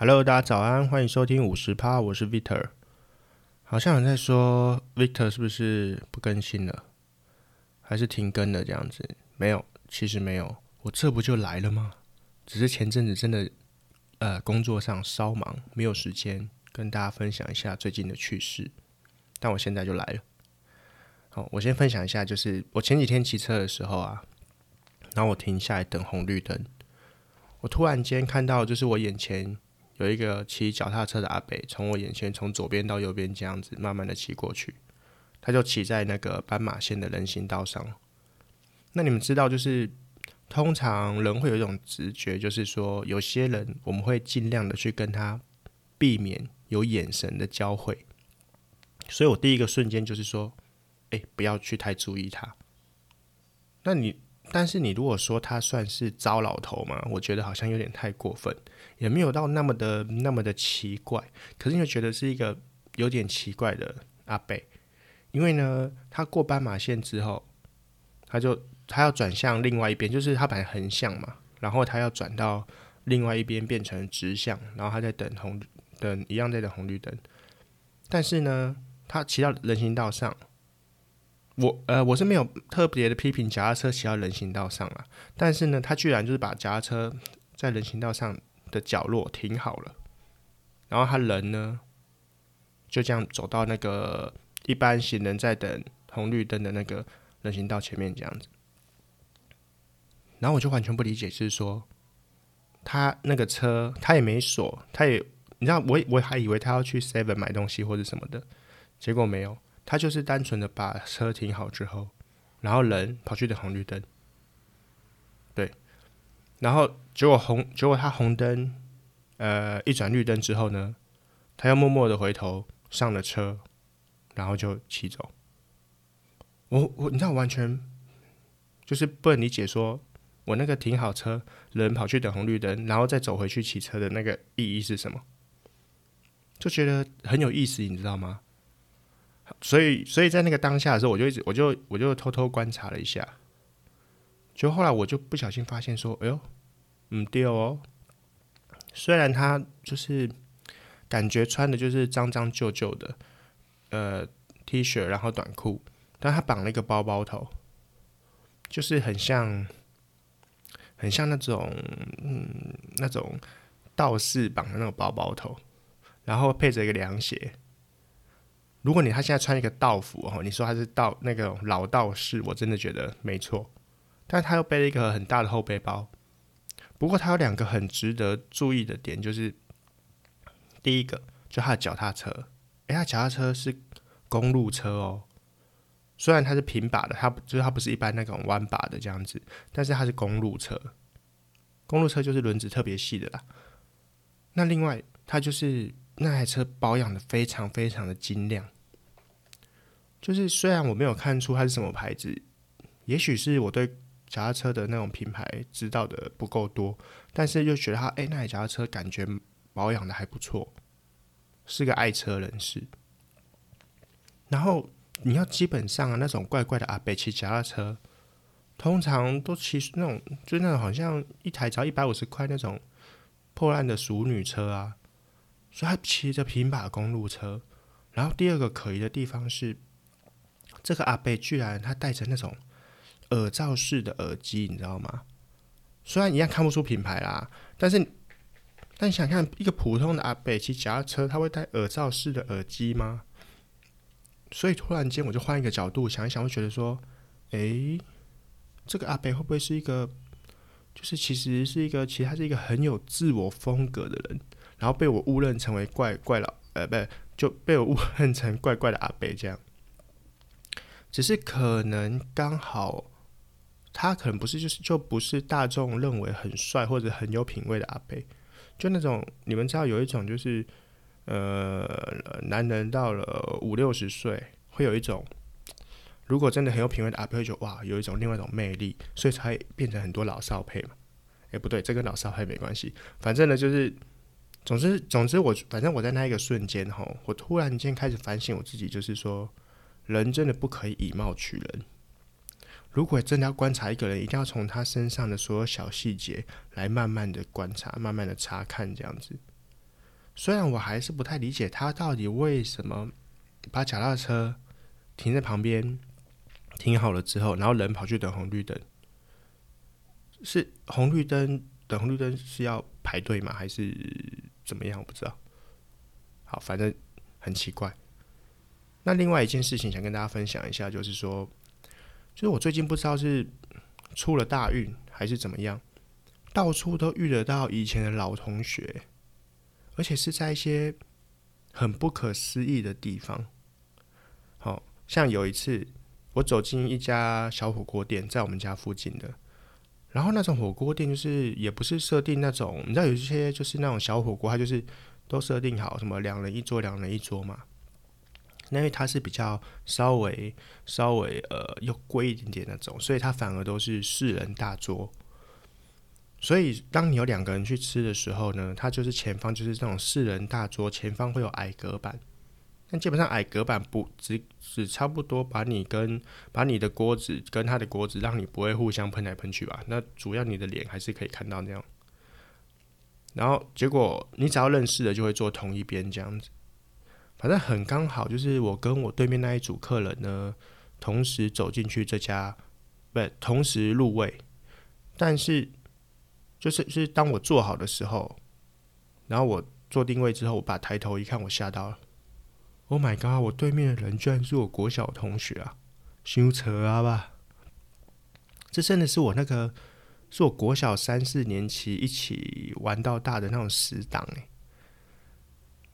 Hello，大家早安，欢迎收听五十趴，我是 Victor。好像有人在说 Victor 是不是不更新了，还是停更了这样子？没有，其实没有，我这不就来了吗？只是前阵子真的呃工作上稍忙，没有时间跟大家分享一下最近的趣事。但我现在就来了。好，我先分享一下，就是我前几天骑车的时候啊，然后我停下来等红绿灯，我突然间看到，就是我眼前。有一个骑脚踏车的阿伯，从我眼前从左边到右边这样子慢慢的骑过去，他就骑在那个斑马线的人行道上。那你们知道，就是通常人会有一种直觉，就是说有些人我们会尽量的去跟他避免有眼神的交汇。所以我第一个瞬间就是说，哎，不要去太注意他。那你？但是你如果说他算是糟老头嘛，我觉得好像有点太过分，也没有到那么的那么的奇怪。可是你会觉得是一个有点奇怪的阿贝，因为呢，他过斑马线之后，他就他要转向另外一边，就是他本来横向嘛，然后他要转到另外一边变成直向，然后他在等红灯，一样在等红绿灯。但是呢，他骑到人行道上。我呃，我是没有特别的批评脚踏车骑到人行道上啊，但是呢，他居然就是把脚踏车在人行道上的角落停好了，然后他人呢就这样走到那个一般行人在等红绿灯的那个人行道前面这样子，然后我就完全不理解，就是说他那个车他也没锁，他也你知道我我还以为他要去 Seven 买东西或者什么的，结果没有。他就是单纯的把车停好之后，然后人跑去等红绿灯，对，然后结果红，结果他红灯，呃，一转绿灯之后呢，他又默默的回头上了车，然后就骑走。我我你知道完全就是不能理解，说我那个停好车，人跑去等红绿灯，然后再走回去骑车的那个意义是什么？就觉得很有意思，你知道吗？所以，所以在那个当下的时候，我就一直，我就，我就偷偷观察了一下。就后来，我就不小心发现说：“哎呦，嗯，对哦。虽然他就是感觉穿的就是脏脏旧旧的，呃，T 恤，然后短裤，但他绑了一个包包头，就是很像，很像那种，嗯，那种道士绑的那种包包头，然后配着一个凉鞋。”如果你他现在穿一个道服哦，你说他是道那个老道士，我真的觉得没错。但他又背了一个很大的后背包。不过他有两个很值得注意的点，就是第一个，就他的脚踏车，诶，他脚踏车是公路车哦。虽然它是平把的，它就是它不是一般那种弯把的这样子，但是它是公路车。公路车就是轮子特别细的啦。那另外，它就是那台车保养的非常非常的精亮。就是虽然我没有看出它是什么牌子，也许是我对脚踏车的那种品牌知道的不够多，但是就觉得它，哎、那台脚踏车感觉保养的还不错，是个爱车人士。然后你要基本上啊，那种怪怪的阿伯骑脚踏车，通常都骑那种，就是那种好像一台只要一百五十块那种破烂的淑女车啊，所以他骑着平把公路车。然后第二个可疑的地方是。这个阿贝居然他戴着那种耳罩式的耳机，你知道吗？虽然一样看不出品牌啦，但是但你想看一个普通的阿贝骑脚踏车，他会戴耳罩式的耳机吗？所以突然间我就换一个角度想一想，会觉得说，诶，这个阿贝会不会是一个，就是其实是一个，其实他是一个很有自我风格的人，然后被我误认成为怪怪老，呃，不，就被我误认成怪怪的阿贝这样。只是可能刚好，他可能不是，就是就不是大众认为很帅或者很有品味的阿伯，就那种你们知道有一种就是，呃，男人到了五六十岁会有一种，如果真的很有品味的阿伯，就哇，有一种另外一种魅力，所以才变成很多老少配嘛。哎、不对，这跟老少配没关系，反正呢就是，总之总之我反正我在那一个瞬间哈，我突然间开始反省我自己，就是说。人真的不可以以貌取人。如果真的要观察一个人，一定要从他身上的所有小细节来慢慢的观察，慢慢的查看这样子。虽然我还是不太理解他到底为什么把脚踏车停在旁边，停好了之后，然后人跑去等红绿灯。是红绿灯等红绿灯是要排队吗？还是怎么样？我不知道。好，反正很奇怪。那另外一件事情想跟大家分享一下，就是说，就是我最近不知道是出了大运还是怎么样，到处都遇得到以前的老同学，而且是在一些很不可思议的地方。好像有一次我走进一家小火锅店，在我们家附近的。然后那种火锅店就是也不是设定那种，你知道有一些就是那种小火锅，它就是都设定好什么两人一桌，两人一桌嘛。那因为它是比较稍微稍微呃又贵一点点那种，所以它反而都是四人大桌。所以当你有两个人去吃的时候呢，它就是前方就是这种四人大桌，前方会有矮隔板。但基本上矮隔板不只只差不多把你跟把你的锅子跟他的锅子，让你不会互相喷来喷去吧。那主要你的脸还是可以看到那样。然后结果你只要认识的就会坐同一边这样子。反正很刚好，就是我跟我对面那一组客人呢，同时走进去这家，不同时入位。但是就是就是当我坐好的时候，然后我坐定位之后，我把抬头一看，我吓到了。Oh my god！我对面的人居然是我国小同学啊，羞扯啊吧！这真的是我那个是我国小三四年级一起玩到大的那种死党哎。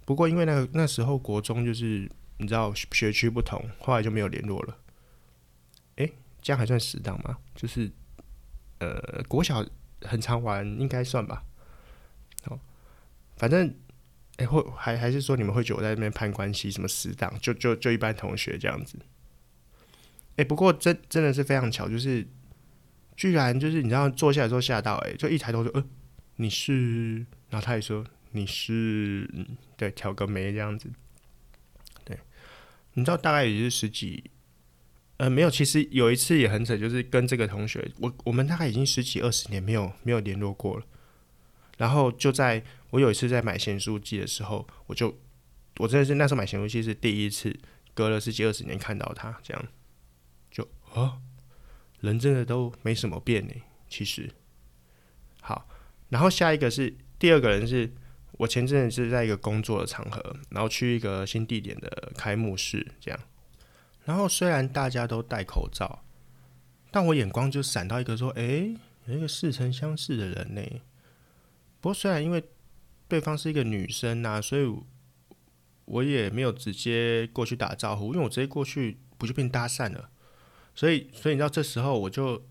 不过因为那个那时候国中就是你知道学区不同，后来就没有联络了。哎，这样还算死党吗？就是呃国小很常玩，应该算吧。好，反正。哎，会还还是说你们会觉得我在那边攀关系，什么死党，就就就一般同学这样子。哎，不过真真的是非常巧，就是居然就是你知道坐下来之后吓到，哎，就一抬头说，呃，你是，然后他也说你是，对，挑个眉这样子。对，你知道大概也是十几，呃，没有，其实有一次也很扯，就是跟这个同学，我我们大概已经十几二十年没有没有联络过了。然后就在我有一次在买咸酥鸡的时候，我就我真的是那时候买咸酥鸡是第一次，隔了十几二十年看到他这样，就啊，人真的都没什么变呢。其实，好，然后下一个是第二个人是我前阵子是在一个工作的场合，然后去一个新地点的开幕式这样，然后虽然大家都戴口罩，但我眼光就闪到一个说，诶，有一个似曾相识的人呢。不过虽然因为对方是一个女生呐、所以我也没有直接过去打招呼，因为我直接过去不就变搭讪了？所以，所以你知道这时候我就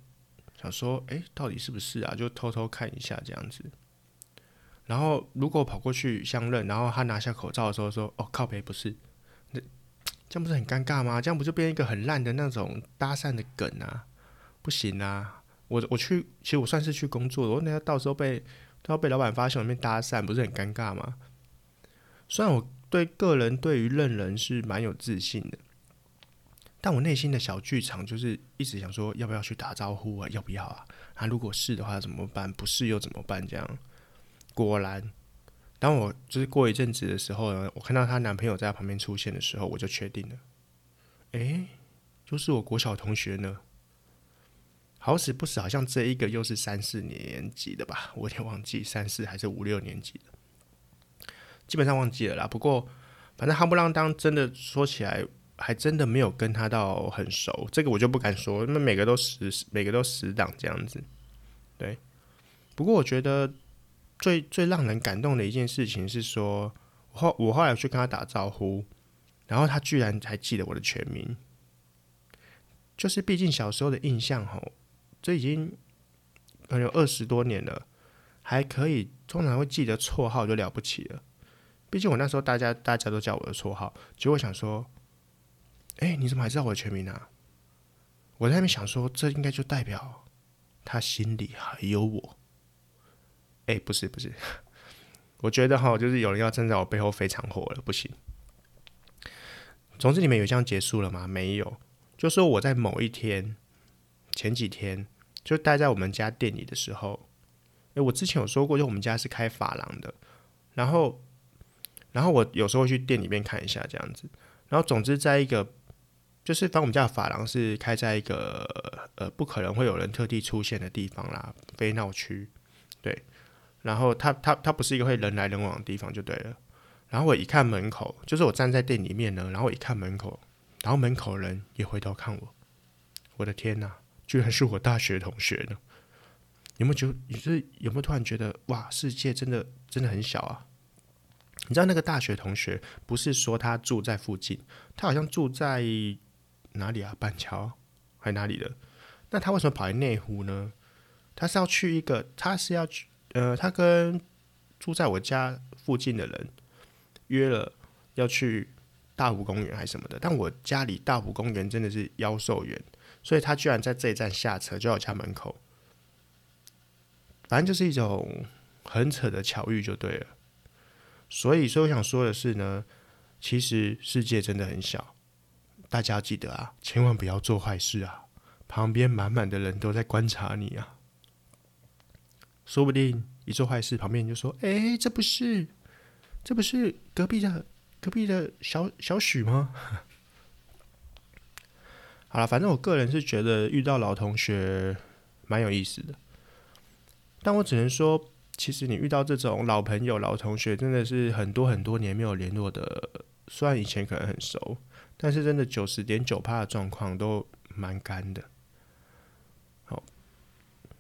想说，哎，到底是不是啊？就偷偷看一下这样子。然后如果跑过去相认，然后他拿下口罩的时候说：“哦，靠北不是。”那这样不是很尴尬吗？这样不就变一个很烂的那种搭讪的梗啊？不行啊！我我去，其实我算是去工作的，我等下到时候被。都要被老板发现我那边搭讪，不是很尴尬吗？虽然我对个人对于认人是蛮有自信的，但我内心的小剧场就是一直想说，要不要去打招呼啊？要不要啊？啊，如果是的话怎么办？不是又怎么办？这样，果然，当我就是过一阵子的时候呢，我看到她男朋友在她旁边出现的时候，我就确定了，诶，就是我国小同学呢。好死不死，好像这一个又是三四年级的吧，我有点忘记三四还是五六年级的，基本上忘记了啦。不过反正夯不啷当，真的说起来，还真的没有跟他到很熟，这个我就不敢说，因为每个都死，每个都死党这样子。对，不过我觉得最最让人感动的一件事情是说，我后我后来去跟他打招呼，然后他居然还记得我的全名，就是毕竟小时候的印象吼。这已经可能有二十多年了，还可以通常会记得绰号就了不起了。毕竟我那时候大家大家都叫我的绰号，结果想说，哎，你怎么还知道我的全名啊？我在那边想说，这应该就代表他心里还有我。哎，不是不是，我觉得哈，就是有人要站在我背后非常火了，不行。总之，你们有这样结束了吗？没有，就说我在某一天，前几天。就待在我们家店里的时候，诶，我之前有说过，就我们家是开发廊的，然后然后我有时候会去店里面看一下这样子。然后总之在一个，就是反正我们家的发廊是开在一个呃不可能会有人特地出现的地方啦，非闹区，对。然后它它它不是一个会人来人往的地方就对了。然后我一看门口，就是我站在店里面呢，然后我一看门口，然后门口人也回头看我，我的天哪，居然是我大学同学呢！有没有觉得？你是有没有突然觉得哇，世界真的真的很小啊？你知道那个大学同学不是说他住在附近，他好像住在哪里啊？板桥还哪里的？那他为什么跑来内湖呢？他是要去一个，他是要去呃，他跟住在我家附近的人约了要去大湖公园还是什么的。但我家离大湖公园真的是妖兽远，所以他居然在这一站下车，就在我家门口。反正就是一种很扯的巧遇，就对了。所以，所以我想说的是呢，其实世界真的很小，大家记得啊，千万不要做坏事啊！旁边满满的人都在观察你啊，说不定一做坏事，旁边就说：“哎，这不是，这不是隔壁的隔壁的小小许吗？” 好了，反正我个人是觉得遇到老同学蛮有意思的。但我只能说，其实你遇到这种老朋友、老同学，真的是很多很多年没有联络的。虽然以前可能很熟，但是真的九十点九趴的状况都蛮干的。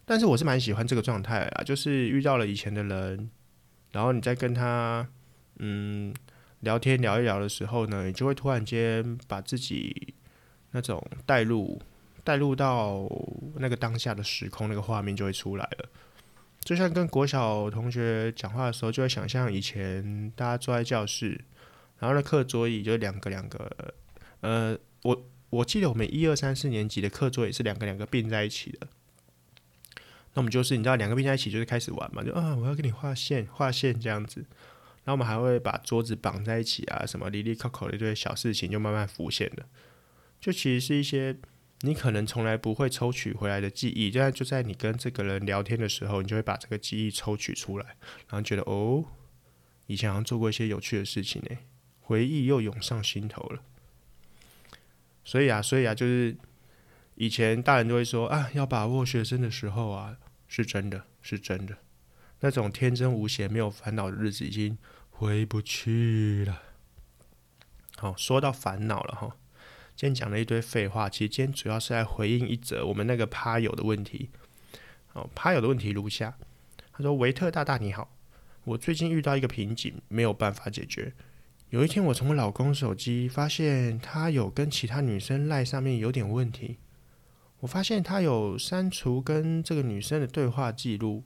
但是我是蛮喜欢这个状态啊，就是遇到了以前的人，然后你在跟他嗯聊天聊一聊的时候呢，你就会突然间把自己那种带入带入到那个当下的时空，那个画面就会出来了。就像跟国小同学讲话的时候，就会想象以前大家坐在教室，然后那课桌椅就两个两个，呃，我我记得我们一二三四年级的课桌椅是两个两个并在一起的。那我们就是你知道两个并在一起就是开始玩嘛，就啊我要跟你画线画线这样子，然后我们还会把桌子绑在一起啊，什么哩哩扣扣的这些小事情就慢慢浮现了，就其实是一些。你可能从来不会抽取回来的记忆，就在就在你跟这个人聊天的时候，你就会把这个记忆抽取出来，然后觉得哦，以前好像做过一些有趣的事情呢，回忆又涌上心头了。所以啊，所以啊，就是以前大人都会说啊，要把握学生的时候啊，是真的，是真的，那种天真无邪、没有烦恼的日子已经回不去了。好，说到烦恼了哈。今天讲了一堆废话，其实今天主要是来回应一则我们那个趴友的问题。哦，趴友的问题如下：他说，维特大大你好，我最近遇到一个瓶颈，没有办法解决。有一天，我从我老公手机发现他有跟其他女生赖上面有点问题。我发现他有删除跟这个女生的对话记录，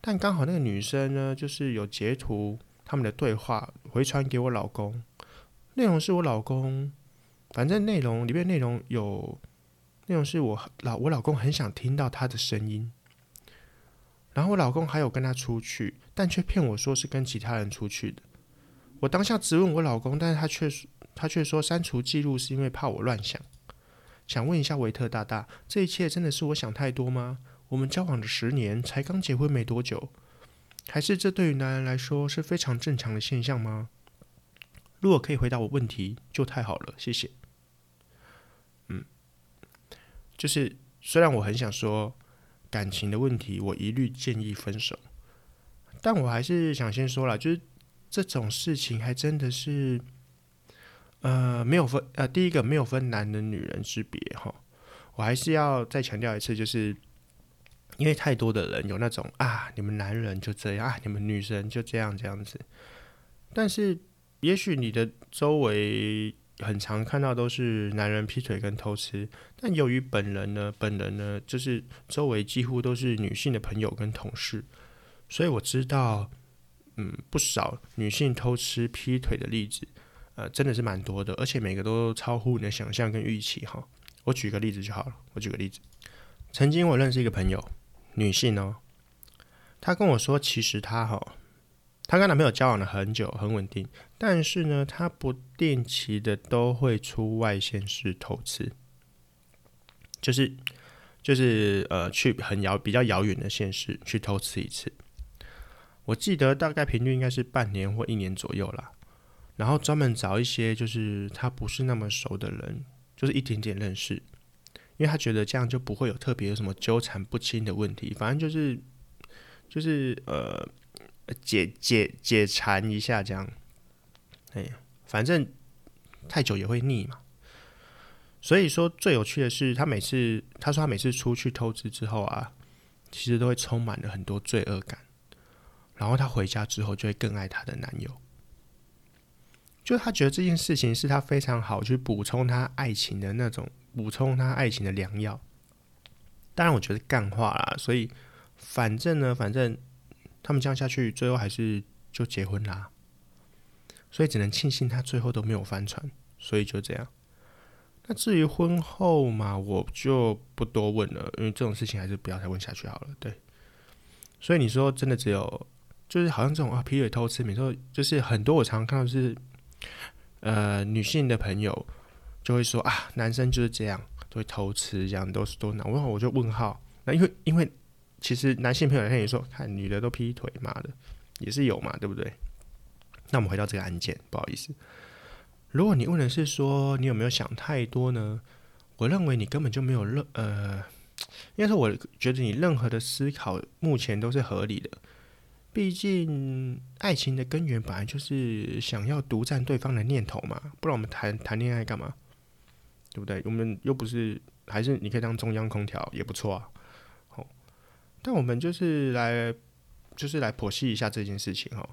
但刚好那个女生呢，就是有截图他们的对话回传给我老公，内容是我老公。反正内容里面内容有内容是我老我老公很想听到他的声音，然后我老公还有跟他出去，但却骗我说是跟其他人出去的。我当下质问我老公，但是他却他却说删除记录是因为怕我乱想。想问一下维特大大，这一切真的是我想太多吗？我们交往了十年，才刚结婚没多久，还是这对于男人来说是非常正常的现象吗？如果可以回答我问题，就太好了，谢谢。嗯，就是虽然我很想说感情的问题，我一律建议分手，但我还是想先说了，就是这种事情还真的是，呃，没有分呃，第一个没有分男人女人之别哈，我还是要再强调一次，就是因为太多的人有那种啊，你们男人就这样啊，你们女生就这样这样子，但是。也许你的周围很常看到都是男人劈腿跟偷吃，但由于本人呢，本人呢，就是周围几乎都是女性的朋友跟同事，所以我知道，嗯，不少女性偷吃劈腿的例子，呃，真的是蛮多的，而且每个都超乎你的想象跟预期哈。我举个例子就好了，我举个例子，曾经我认识一个朋友，女性哦，她跟我说，其实她哈。她跟男朋友交往了很久，很稳定，但是呢，她不定期的都会出外县市投资，就是就是呃，去很遥比较遥远的县市去投资一次。我记得大概频率应该是半年或一年左右啦。然后专门找一些就是他不是那么熟的人，就是一点点认识，因为他觉得这样就不会有特别有什么纠缠不清的问题，反正就是就是呃解解解馋一下这样，哎，反正太久也会腻嘛。所以说最有趣的是，他每次他说他每次出去偷吃之后啊，其实都会充满了很多罪恶感，然后他回家之后就会更爱他的男友。就他觉得这件事情是他非常好去补充他爱情的那种，补充他爱情的良药。当然，我觉得干话啦。所以，反正呢，反正他们这样下去，最后还是就结婚啦。所以只能庆幸他最后都没有翻船。所以就这样。那至于婚后嘛，我就不多问了，因为这种事情还是不要再问下去好了。对。所以你说真的只有，就是好像这种啊，劈腿偷吃，你说就是很多我常常看到是。呃，女性的朋友就会说啊，男生就是这样，都会偷吃，这样都是多难。我我就问号，那因为因为其实男性朋友他也说，看女的都劈腿，妈的也是有嘛，对不对？那我们回到这个案件，不好意思，如果你问的是说你有没有想太多呢？我认为你根本就没有任呃，应该说我觉得你任何的思考目前都是合理的。毕竟，爱情的根源本来就是想要独占对方的念头嘛，不然我们谈谈恋爱干嘛？对不对？我们又不是，还是你可以当中央空调也不错啊。好，但我们就是来，就是来剖析一下这件事情哈。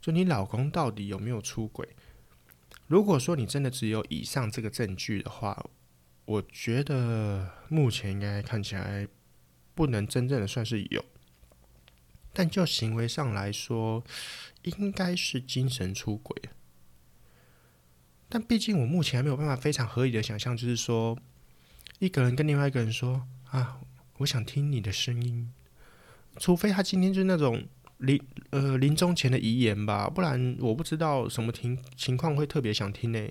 就你老公到底有没有出轨？如果说你真的只有以上这个证据的话，我觉得目前应该看起来不能真正的算是有。但就行为上来说，应该是精神出轨。但毕竟我目前还没有办法非常合理的想象，就是说，一个人跟另外一个人说：“啊，我想听你的声音。”除非他今天就是那种临呃临终前的遗言吧，不然我不知道什么情情况会特别想听呢。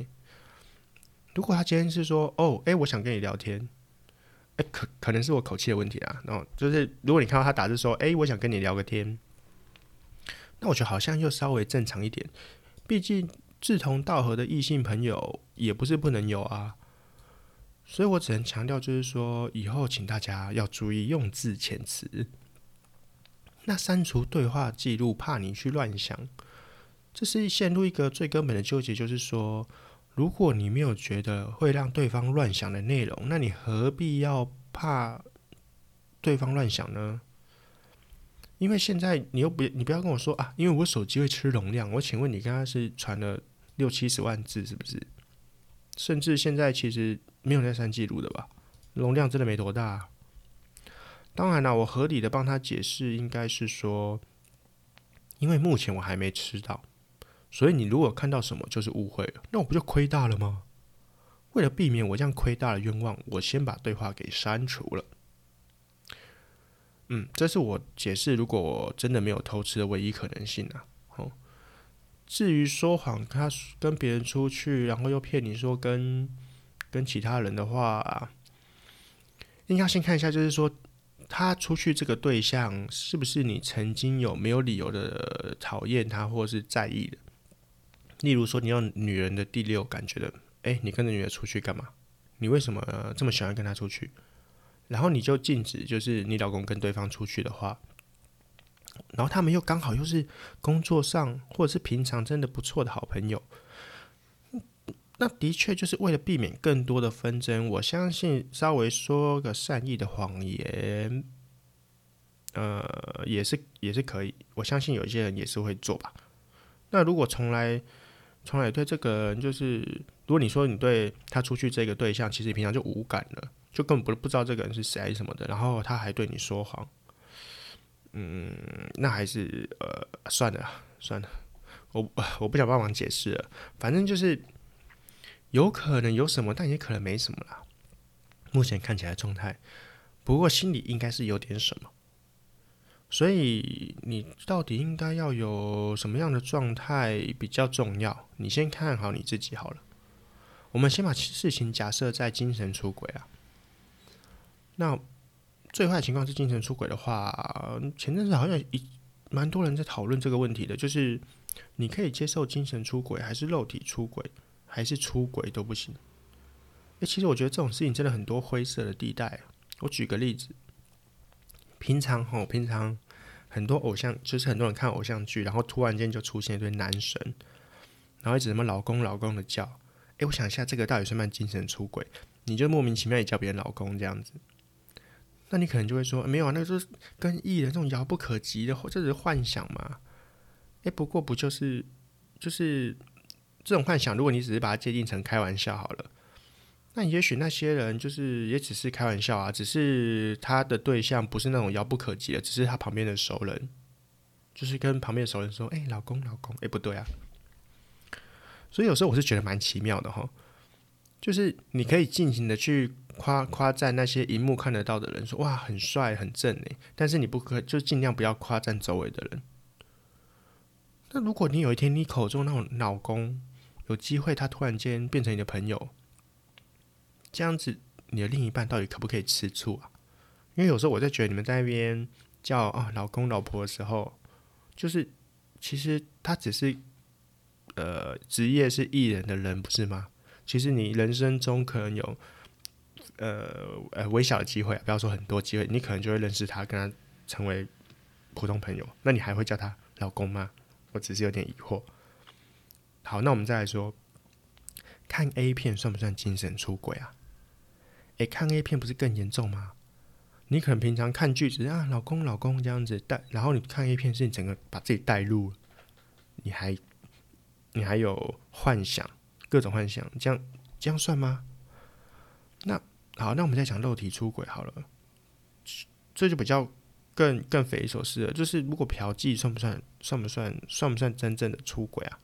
如果他今天是说：“哦，诶，我想跟你聊天。”哎，可可能是我口气的问题啊。然后就是，如果你看到他打字说：“哎，我想跟你聊个天。”那我觉得好像又稍微正常一点。毕竟志同道合的异性朋友也不是不能有啊。所以我只能强调，就是说以后请大家要注意用字遣词。那删除对话记录，怕你去乱想，这是陷入一个最根本的纠结，就是说。如果你没有觉得会让对方乱想的内容，那你何必要怕对方乱想呢？因为现在你又不，你不要跟我说啊，因为我手机会吃容量。我请问你刚刚是传了六七十万字，是不是？甚至现在其实没有在删记录的吧？容量真的没多大。当然了，我合理的帮他解释，应该是说，因为目前我还没吃到。所以你如果看到什么就是误会了，那我不就亏大了吗？为了避免我这样亏大的冤枉，我先把对话给删除了。嗯，这是我解释如果我真的没有偷吃的唯一可能性啊。哦，至于说谎，他跟别人出去，然后又骗你说跟跟其他人的话，应该先看一下，就是说他出去这个对象是不是你曾经有没有理由的讨厌他或是在意的。例如说，你要女人的第六感觉得，哎，你跟着女人出去干嘛？你为什么这么喜欢跟她出去？然后你就禁止，就是你老公跟对方出去的话，然后他们又刚好又是工作上或者是平常真的不错的好朋友，那的确就是为了避免更多的纷争。我相信稍微说个善意的谎言，呃，也是也是可以。我相信有些人也是会做吧。那如果从来从来对这个人就是，如果你说你对他出去这个对象，其实平常就无感了，就根本不不知道这个人是谁什么的，然后他还对你说谎，嗯，那还是呃算了算了，我我不想帮忙解释了，反正就是有可能有什么，但也可能没什么啦。目前看起来状态，不过心里应该是有点什么。所以你到底应该要有什么样的状态比较重要？你先看好你自己好了。我们先把事情假设在精神出轨啊。那最坏情况是精神出轨的话，前阵子好像一蛮多人在讨论这个问题的，就是你可以接受精神出轨，还是肉体出轨，还是出轨都不行。诶，其实我觉得这种事情真的很多灰色的地带。我举个例子，平常吼，平常很多偶像，就是很多人看偶像剧，然后突然间就出现一堆男神，然后一直什么老公老公的叫。诶，我想一下，这个到底算不算精神出轨？你就莫名其妙也叫别人老公这样子。那你可能就会说，没有啊，那个是跟艺人这种遥不可及的，或者是幻想嘛。诶，不过不就是就是这种幻想，如果你只是把它界定成开玩笑好了，那也许那些人就是也只是开玩笑啊，只是他的对象不是那种遥不可及的，只是他旁边的熟人，就是跟旁边的熟人说，诶，老公老公，诶，不对啊。所以有时候我是觉得蛮奇妙的哈，就是你可以尽情的去。夸夸赞那些荧幕看得到的人，说哇很帅很正诶，但是你不可就尽量不要夸赞周围的人。那如果你有一天你口中那种老公有机会，他突然间变成你的朋友，这样子你的另一半到底可不可以吃醋啊？因为有时候我在觉得你们在那边叫啊老公老婆的时候，就是其实他只是呃职业是艺人的人不是吗？其实你人生中可能有。呃呃，微小的机会，不要说很多机会，你可能就会认识他，跟他成为普通朋友。那你还会叫他老公吗？我只是有点疑惑。好，那我们再来说，看 A 片算不算精神出轨啊？诶，看 A 片不是更严重吗？你可能平常看剧只是啊，老公老公这样子带，然后你看 A 片是你整个把自己带入，你还你还有幻想，各种幻想，这样这样算吗？那。好，那我们再讲肉体出轨好了，这就比较更更匪夷所思了。就是如果嫖妓算不算，算不算，算不算真正的出轨啊？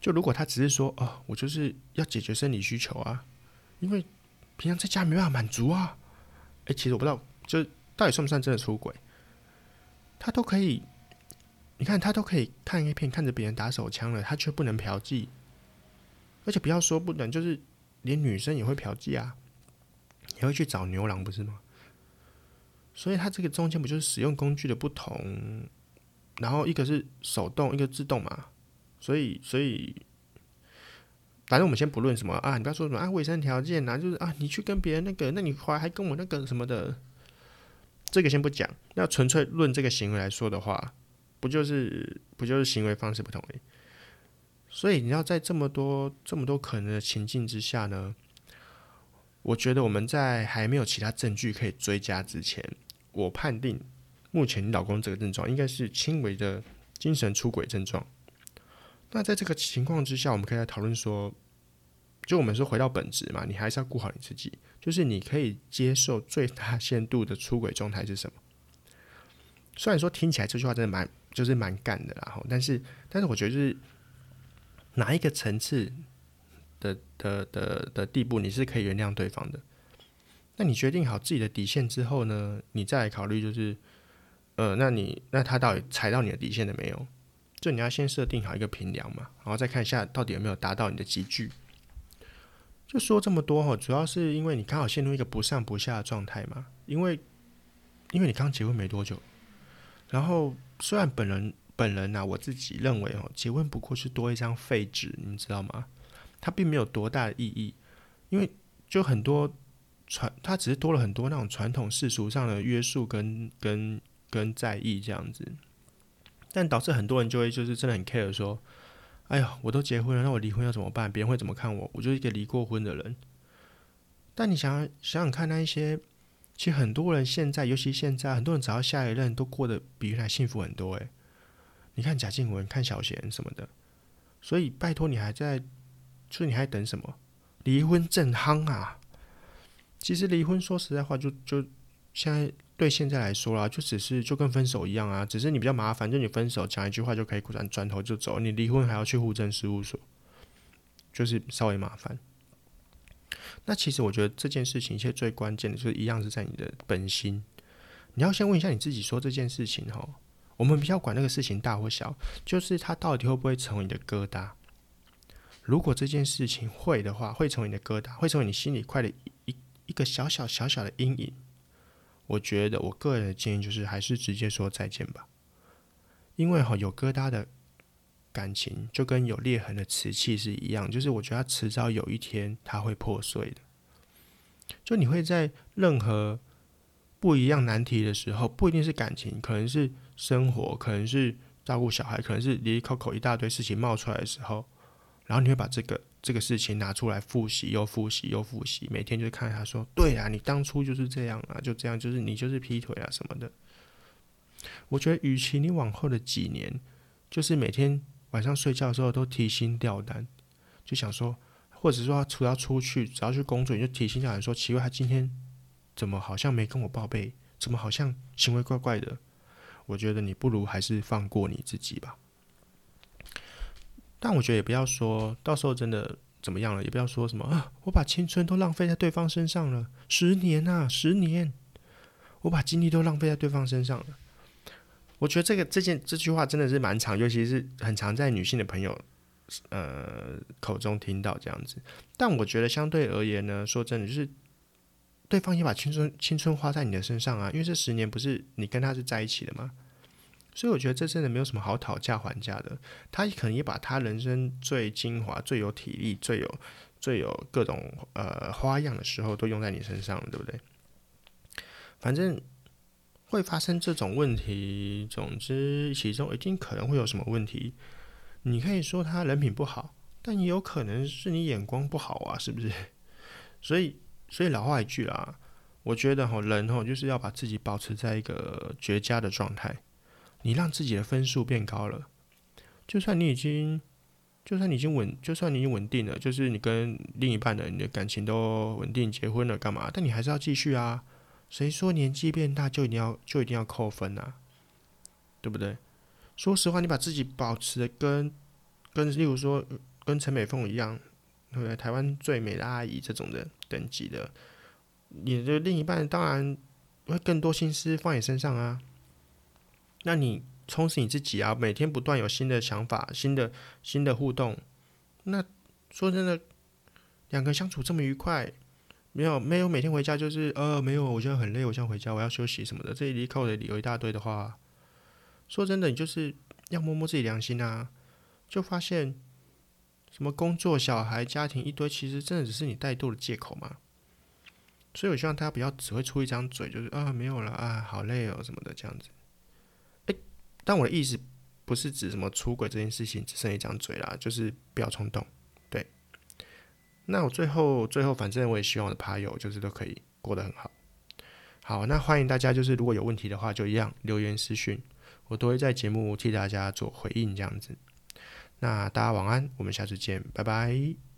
就如果他只是说，哦，我就是要解决生理需求啊，因为平常在家没办法满足啊。哎，其实我不知道，就到底算不算真的出轨？他都可以，你看他都可以看 A 片，看着别人打手枪了，他却不能嫖妓，而且不要说不能，就是连女生也会嫖妓啊。也会去找牛郎，不是吗？所以他这个中间不就是使用工具的不同，然后一个是手动，一个自动嘛。所以，所以，反正我们先不论什么啊，你不要说什么啊，卫生条件啊，就是啊，你去跟别人那个，那你还还跟我那个什么的，这个先不讲。那纯粹论这个行为来说的话，不就是不就是行为方式不同而已。所以你要在这么多这么多可能的情境之下呢？我觉得我们在还没有其他证据可以追加之前，我判定目前你老公这个症状应该是轻微的精神出轨症状。那在这个情况之下，我们可以来讨论说，就我们说回到本质嘛，你还是要顾好你自己，就是你可以接受最大限度的出轨状态是什么？虽然说听起来这句话真的蛮就是蛮干的啦，但是但是我觉得就是哪一个层次？的的的的地步，你是可以原谅对方的。那你决定好自己的底线之后呢？你再来考虑，就是，呃，那你那他到底踩到你的底线了没有？就你要先设定好一个平量嘛，然后再看一下到底有没有达到你的级距。就说这么多哈，主要是因为你刚好陷入一个不上不下的状态嘛。因为因为你刚结婚没多久，然后虽然本人本人呐、我自己认为哦，结婚不过是多一张废纸，你知道吗？它并没有多大的意义，因为就很多传，它只是多了很多那种传统世俗上的约束跟跟跟在意这样子，但导致很多人就会就是真的很 care 说，哎呀，我都结婚了，那我离婚要怎么办？别人会怎么看我？我就是一个离过婚的人。但你想想想看，那一些其实很多人现在，尤其现在，很多人找到下一任都过得比原来幸福很多。诶，你看贾静雯，看小贤什么的，所以拜托你还在。所以你还等什么？离婚正夯啊！其实离婚说实在话就，就就现在对现在来说啦，就只是就跟分手一样啊，只是你比较麻烦，就你分手讲一句话就可以转转头就走，你离婚还要去户政事务所，就是稍微麻烦。那其实我觉得这件事情，其实最关键的就是一样是在你的本心。你要先问一下你自己，说这件事情哈，我们比较管那个事情大或小，就是它到底会不会成为你的疙瘩？如果这件事情会的话，会成为你的疙瘩，会成为你心里快的一一个小小小小的阴影。我觉得我个人的建议就是，还是直接说再见吧。因为哈有疙瘩的感情，就跟有裂痕的瓷器是一样，就是我觉得它迟早有一天它会破碎的。就你会在任何不一样难题的时候，不一定是感情，可能是生活，可能是照顾小孩，可能是离离扣扣一大堆事情冒出来的时候，然后你会把这个这个事情拿出来复习，又复习，又复习，每天就看他说：“对啊，你当初就是这样啊，就这样，就是你就是劈腿啊什么的。”我觉得，与其你往后的几年，就是每天晚上睡觉的时候都提心吊胆，就想说。或者说，除了出去，只要去工作，你就提心吊胆说：“奇怪，他今天怎么好像没跟我报备？怎么好像行为怪怪的？”我觉得你不如还是放过你自己吧。但我觉得也不要说到时候真的怎么样了，也不要说什么啊，我把青春都浪费在对方身上了，十年啊，十年，我把精力都浪费在对方身上了。我觉得这个这件这句话真的是蛮长，尤其是很常在女性的朋友。呃，口中听到这样子，但我觉得相对而言呢，说真的，就是对方也把青春青春花在你的身上啊，因为这十年不是你跟他是在一起的吗？所以我觉得这真的没有什么好讨价还价的。他可能也把他人生最精华、最有体力、最有最有各种呃花样的时候都用在你身上了，对不对？反正会发生这种问题，总之其中一定可能会有什么问题。你可以说他人品不好，但也有可能是你眼光不好啊，是不是？所以，所以老话一句啦，我觉得吼人吼就是要把自己保持在一个绝佳的状态。你让自己的分数变高了，就算你已经，就算你已经稳，就算你已经稳定了，就是你跟另一半的你的感情都稳定，结婚了干嘛？但你还是要继续啊。谁说年纪变大就一定要就一定要扣分啊？对不对？说实话，你把自己保持的跟跟，例如说跟陈美凤一样，对不对？台湾最美的阿姨这种的等级的，你的另一半当然会更多心思放你身上啊。那你充实你自己啊，每天不断有新的想法、新的新的互动。那说真的，两个相处这么愉快，没有没有每天回家就是呃没有，我现在很累，我想回家，我要休息什么的，这里扣的理由一大堆的话。说真的，你就是要摸摸自己良心啊！就发现什么工作、小孩、家庭一堆，其实真的只是你怠惰的借口嘛。所以我希望大家不要只会出一张嘴，就是啊没有了啊，好累哦什么的这样子。但我的意思不是指什么出轨这件事情只剩一张嘴啦，就是不要冲动。对。那我最后最后，反正我也希望我的趴友就是都可以过得很好。好，那欢迎大家就是如果有问题的话，就一样留言私讯。我都会在节目替大家做回应，这样子。那大家晚安，我们下次见，拜拜。